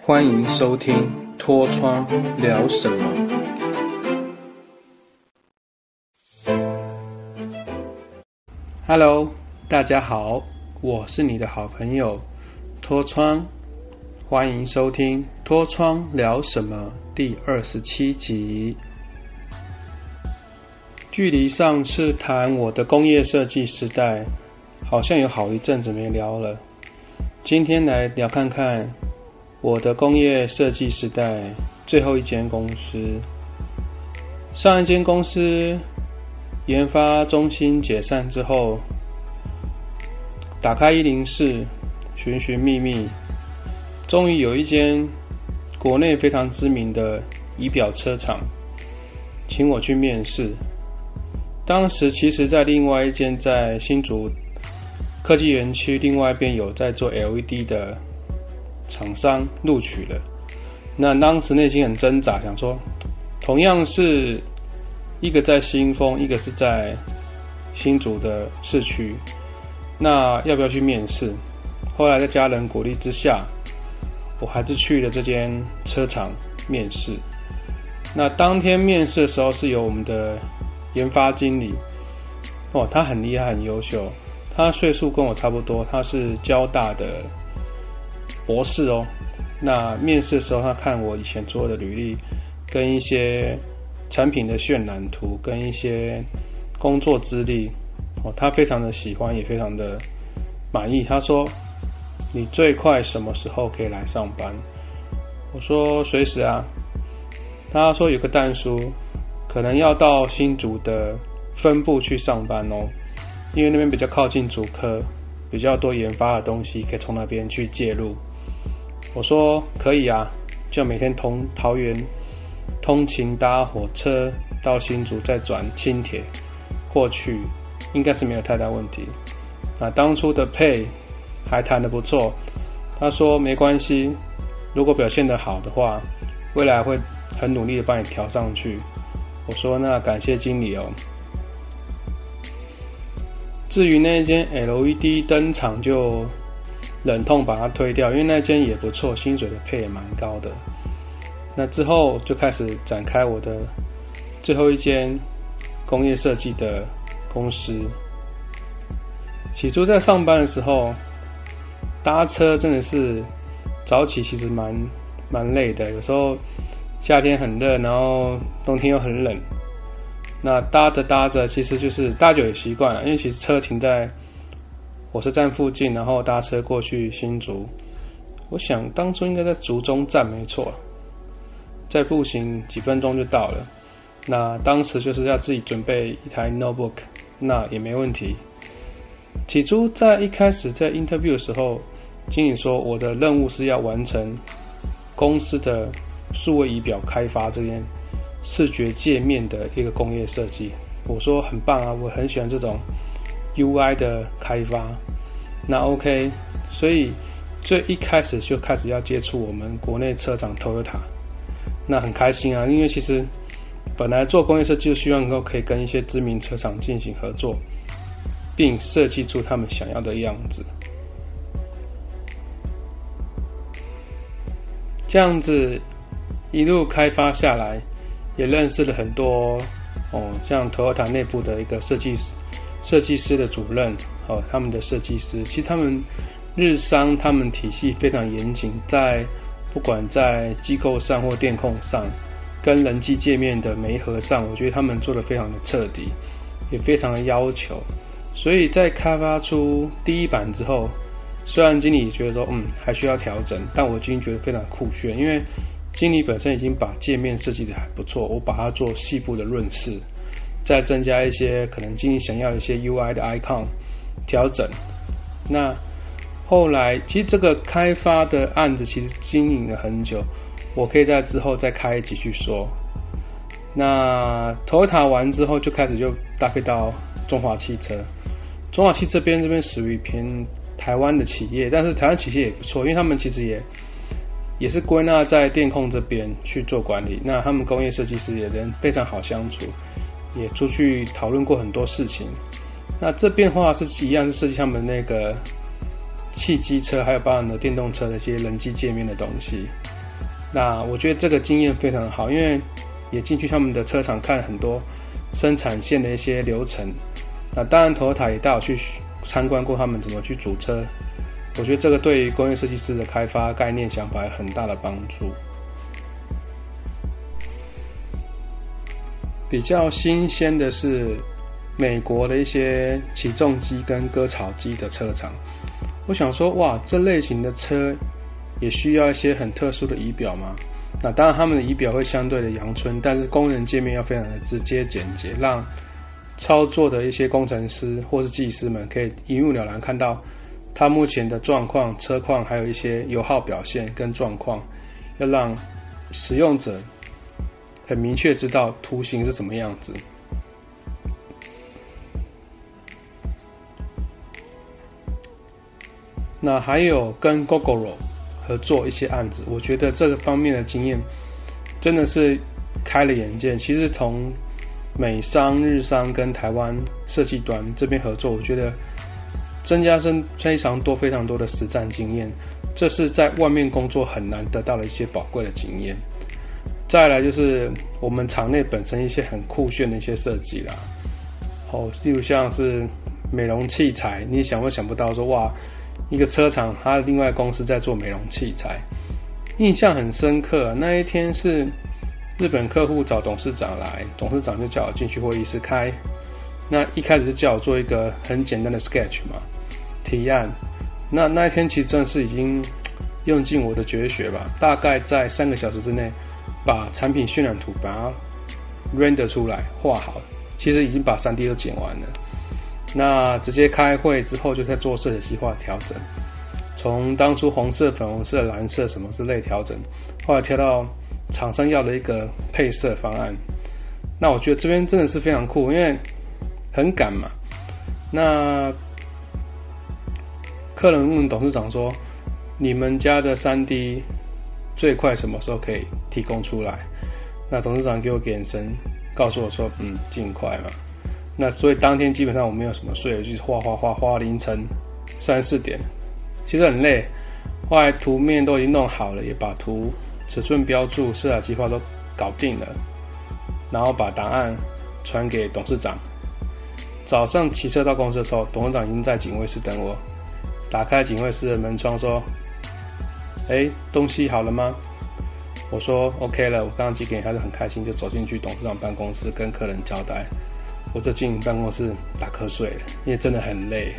欢迎收听《脱窗聊什么》。Hello，大家好，我是你的好朋友脱窗，欢迎收听《脱窗聊什么》第二十七集。距离上次谈我的工业设计时代，好像有好一阵子没聊了。今天来聊看看我的工业设计时代最后一间公司。上一间公司研发中心解散之后，打开一零四，寻寻觅觅，终于有一间国内非常知名的仪表车厂，请我去面试。当时其实，在另外一间在新竹科技园区另外一边有在做 LED 的厂商录取了。那当时内心很挣扎，想说，同样是一个在新丰，一个是在新竹的市区，那要不要去面试？后来在家人鼓励之下，我还是去了这间车厂面试。那当天面试的时候，是由我们的。研发经理，哦，他很厉害，很优秀。他岁数跟我差不多，他是交大的博士哦。那面试的时候，他看我以前做的履历，跟一些产品的渲染图，跟一些工作资历，哦，他非常的喜欢，也非常的满意。他说：“你最快什么时候可以来上班？”我说：“随时啊。”他说：“有个蛋叔。”可能要到新竹的分部去上班哦，因为那边比较靠近主科，比较多研发的东西可以从那边去介入。我说可以啊，就每天从桃园通勤搭火车到新竹，再转轻铁过去，应该是没有太大问题。那当初的配还谈得不错，他说没关系，如果表现得好的话，未来会很努力的帮你调上去。我说：“那感谢经理哦。至于那间 LED 灯厂，就忍痛把它推掉，因为那间也不错，薪水的配也蛮高的。那之后就开始展开我的最后一间工业设计的公司。起初在上班的时候，搭车真的是早起，其实蛮蛮累的，有时候。”夏天很热，然后冬天又很冷。那搭着搭着，其实就是搭久也习惯了。因为其实车停在火车站附近，然后搭车过去新竹。我想当初应该在竹中站没错，再步行几分钟就到了。那当时就是要自己准备一台 notebook，那也没问题。起初在一开始在 interview 的时候，经理说我的任务是要完成公司的。数位仪表开发这边视觉界面的一个工业设计，我说很棒啊，我很喜欢这种 UI 的开发。那 OK，所以最一开始就开始要接触我们国内车厂 Toyota，那很开心啊，因为其实本来做工业设计就希望能够可以跟一些知名车厂进行合作，并设计出他们想要的样子，这样子。一路开发下来，也认识了很多哦，像 Toyota 内部的一个设计师、设计师的主任哦，他们的设计师，其实他们日商他们体系非常严谨，在不管在机构上或电控上，跟人机界面的媒合上，我觉得他们做的非常的彻底，也非常的要求，所以在开发出第一版之后，虽然经理觉得说嗯还需要调整，但我经理觉得非常酷炫，因为。经理本身已经把界面设计的还不错，我把它做细部的润饰，再增加一些可能经理想要的一些 UI 的 icon 调整。那后来其实这个开发的案子其实经营了很久，我可以在之后再开一集去说。那 Toyota 完之后就开始就搭配到中华汽车，中华汽这边这边属于偏台湾的企业，但是台湾企业也不错，因为他们其实也。也是归纳在电控这边去做管理，那他们工业设计师也人非常好相处，也出去讨论过很多事情。那这边的话是一样是设计他们那个汽机车还有包含的电动车的一些人机界面的东西。那我觉得这个经验非常好，因为也进去他们的车厂看很多生产线的一些流程。那当然，头塔也带我去参观过他们怎么去组车。我觉得这个对于工业设计师的开发概念想法有很大的帮助。比较新鲜的是美国的一些起重机跟割草机的车厂。我想说，哇，这类型的车也需要一些很特殊的仪表吗？那当然，他们的仪表会相对的阳春，但是工人界面要非常的直接简洁，让操作的一些工程师或是技师们可以一目了然看到它目前的状况、车况，还有一些油耗表现跟状况，要让使用者。很明确知道图形是什么样子。那还有跟 Gogoro 合作一些案子，我觉得这个方面的经验真的是开了眼界。其实从美商、日商跟台湾设计端这边合作，我觉得增加生非常多、非常多的实战经验，这是在外面工作很难得到的一些宝贵的经验。再来就是我们厂内本身一些很酷炫的一些设计啦，哦，例如像是美容器材，你想都想不到说哇，一个车厂它另外公司在做美容器材，印象很深刻。那一天是日本客户找董事长来，董事长就叫我进去会议室开，那一开始就叫我做一个很简单的 sketch 嘛，提案。那那一天其实真的是已经用尽我的绝学吧，大概在三个小时之内。把产品渲染图把它 render 出来画好，其实已经把三 D 都剪完了。那直接开会之后就在做设计计划调整，从当初红色、粉红色、蓝色什么之类调整，后来调到厂商要的一个配色方案。那我觉得这边真的是非常酷，因为很赶嘛。那客人问董事长说：“你们家的三 D？” 最快什么时候可以提供出来？那董事长给我眼神，告诉我说：“嗯，尽快嘛。”那所以当天基本上我没有什么睡，就是画画画画凌晨三四点，其实很累。后来图面都已经弄好了，也把图尺寸标注、色彩计划都搞定了，然后把答案传给董事长。早上骑车到公司的时候，董事长已经在警卫室等我，打开警卫室的门窗说。哎，东西好了吗？我说 OK 了，我刚刚寄给你，他就很开心，就走进去董事长办公室跟客人交代。我就进办公室打瞌睡，因为真的很累。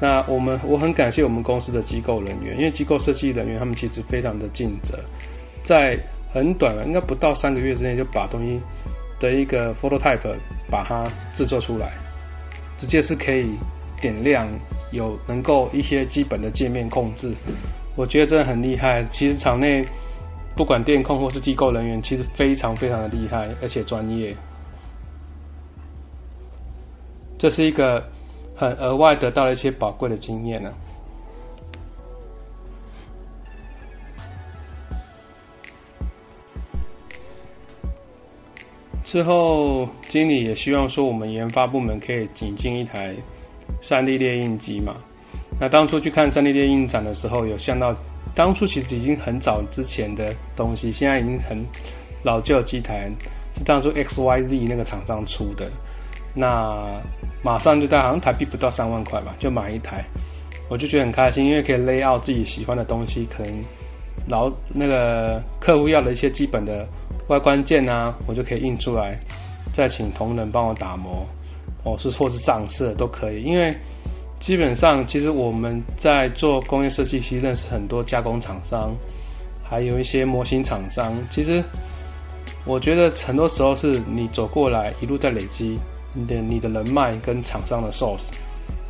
那我们我很感谢我们公司的机构人员，因为机构设计人员他们其实非常的尽责，在很短的应该不到三个月之内就把东西的一个 photo type 把它制作出来，直接是可以点亮，有能够一些基本的界面控制。我觉得真的很厉害。其实场内不管电控或是机构人员，其实非常非常的厉害，而且专业。这是一个很额外得到了一些宝贵的经验呢。之后，经理也希望说，我们研发部门可以引进一台三 D 列印机嘛。那当初去看三 D 列印展的时候，有想到当初其实已经很早之前的东西，现在已经很老旧机台，是当初 X Y Z 那个厂商出的。那马上就在好像台币不到三万块吧，就买一台，我就觉得很开心，因为可以 lay out 自己喜欢的东西，可能老那个客户要的一些基本的外观件啊，我就可以印出来，再请同仁帮我打磨，哦是或是上色都可以，因为。基本上，其实我们在做工业设计，其实认识很多加工厂商，还有一些模型厂商。其实，我觉得很多时候是你走过来，一路在累积你的你的人脉跟厂商的 source，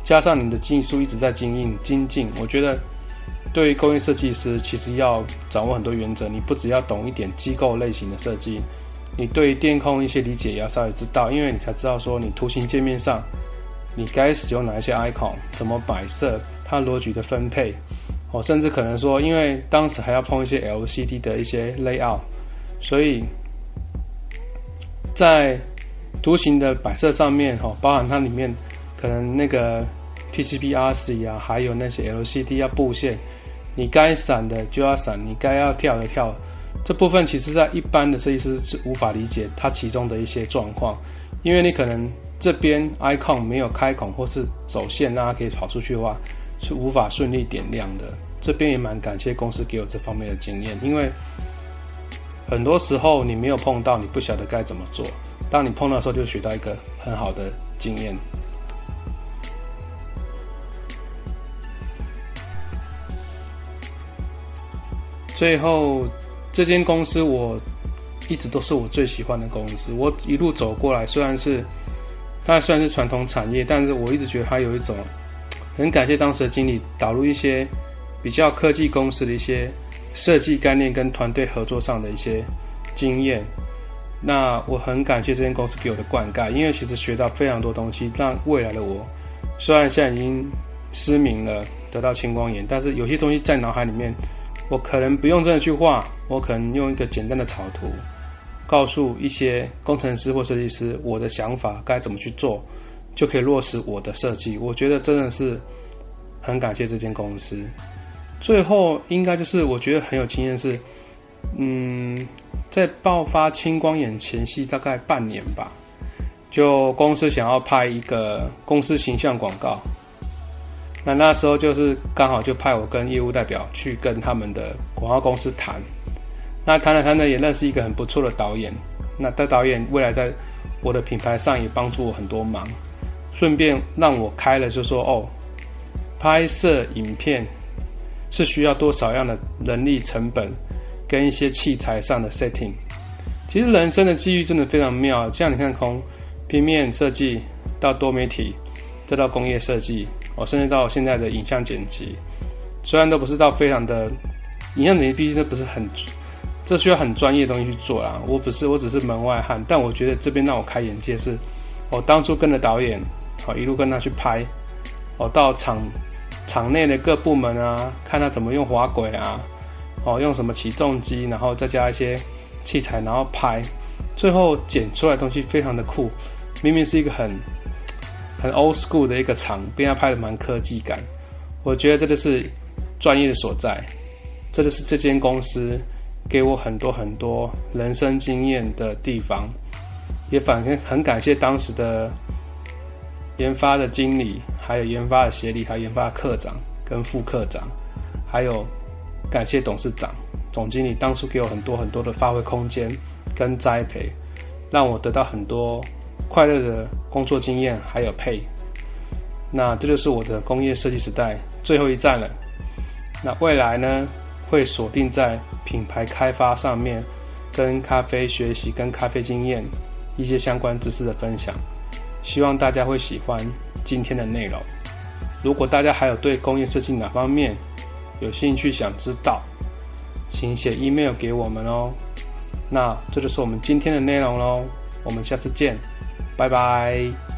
加上你的技术一直在精进精进。我觉得，对于工业设计师，其实要掌握很多原则。你不只要懂一点机构类型的设计，你对电控一些理解也要稍微知道，因为你才知道说你图形界面上。你该使用哪一些 icon？怎么摆设？它逻辑的分配，哦，甚至可能说，因为当时还要碰一些 LCD 的一些 layout，所以在图形的摆设上面，哈，包含它里面可能那个 PCB RC 啊，还有那些 LCD 要布线，你该闪的就要闪，你该要跳的跳。这部分其实在一般的设计师是无法理解它其中的一些状况，因为你可能这边 icon 没有开孔或是走线让它可以跑出去的话，是无法顺利点亮的。这边也蛮感谢公司给我这方面的经验，因为很多时候你没有碰到，你不晓得该怎么做。当你碰到的时候，就学到一个很好的经验。最后，这间公司我一直都是我最喜欢的公司。我一路走过来，虽然是它虽然是传统产业，但是我一直觉得它有一种很感谢当时的经理导入一些比较科技公司的一些设计概念跟团队合作上的一些经验。那我很感谢这间公司给我的灌溉，因为其实学到非常多东西，让未来的我虽然现在已经失明了，得到青光眼，但是有些东西在脑海里面。我可能不用真的去画，我可能用一个简单的草图，告诉一些工程师或设计师我的想法该怎么去做，就可以落实我的设计。我觉得真的是很感谢这间公司。最后应该就是我觉得很有经验是，嗯，在爆发青光眼前夕大概半年吧，就公司想要拍一个公司形象广告。那那时候就是刚好就派我跟业务代表去跟他们的广告公司谈，那谈了谈呢也认识一个很不错的导演，那这导演未来在我的品牌上也帮助我很多忙，顺便让我开了就说哦，拍摄影片是需要多少样的人力成本跟一些器材上的 setting，其实人生的机遇真的非常妙，像你看从平面设计到多媒体，再到工业设计。我甚至到现在的影像剪辑，虽然都不是到非常的影像剪辑，毕竟这不是很，这需要很专业的东西去做啦。我不是，我只是门外汉。但我觉得这边让我开眼界是，我当初跟着导演，好一路跟他去拍，哦到场场内的各部门啊，看他怎么用滑轨啊，哦用什么起重机，然后再加一些器材，然后拍，最后剪出来东西非常的酷，明明是一个很。很 old school 的一个场，被他拍的蛮科技感，我觉得这就是专业的所在，这就是这间公司给我很多很多人生经验的地方，也反正很感谢当时的研发的经理，还有研发的协理，还有研发的科长跟副科长，还有感谢董事长、总经理当初给我很多很多的发挥空间跟栽培，让我得到很多。快乐的工作经验还有配，那这就是我的工业设计时代最后一站了。那未来呢，会锁定在品牌开发上面，跟咖啡学习、跟咖啡经验一些相关知识的分享。希望大家会喜欢今天的内容。如果大家还有对工业设计哪方面有兴趣想知道，请写 email 给我们哦。那这就是我们今天的内容喽，我们下次见。拜拜。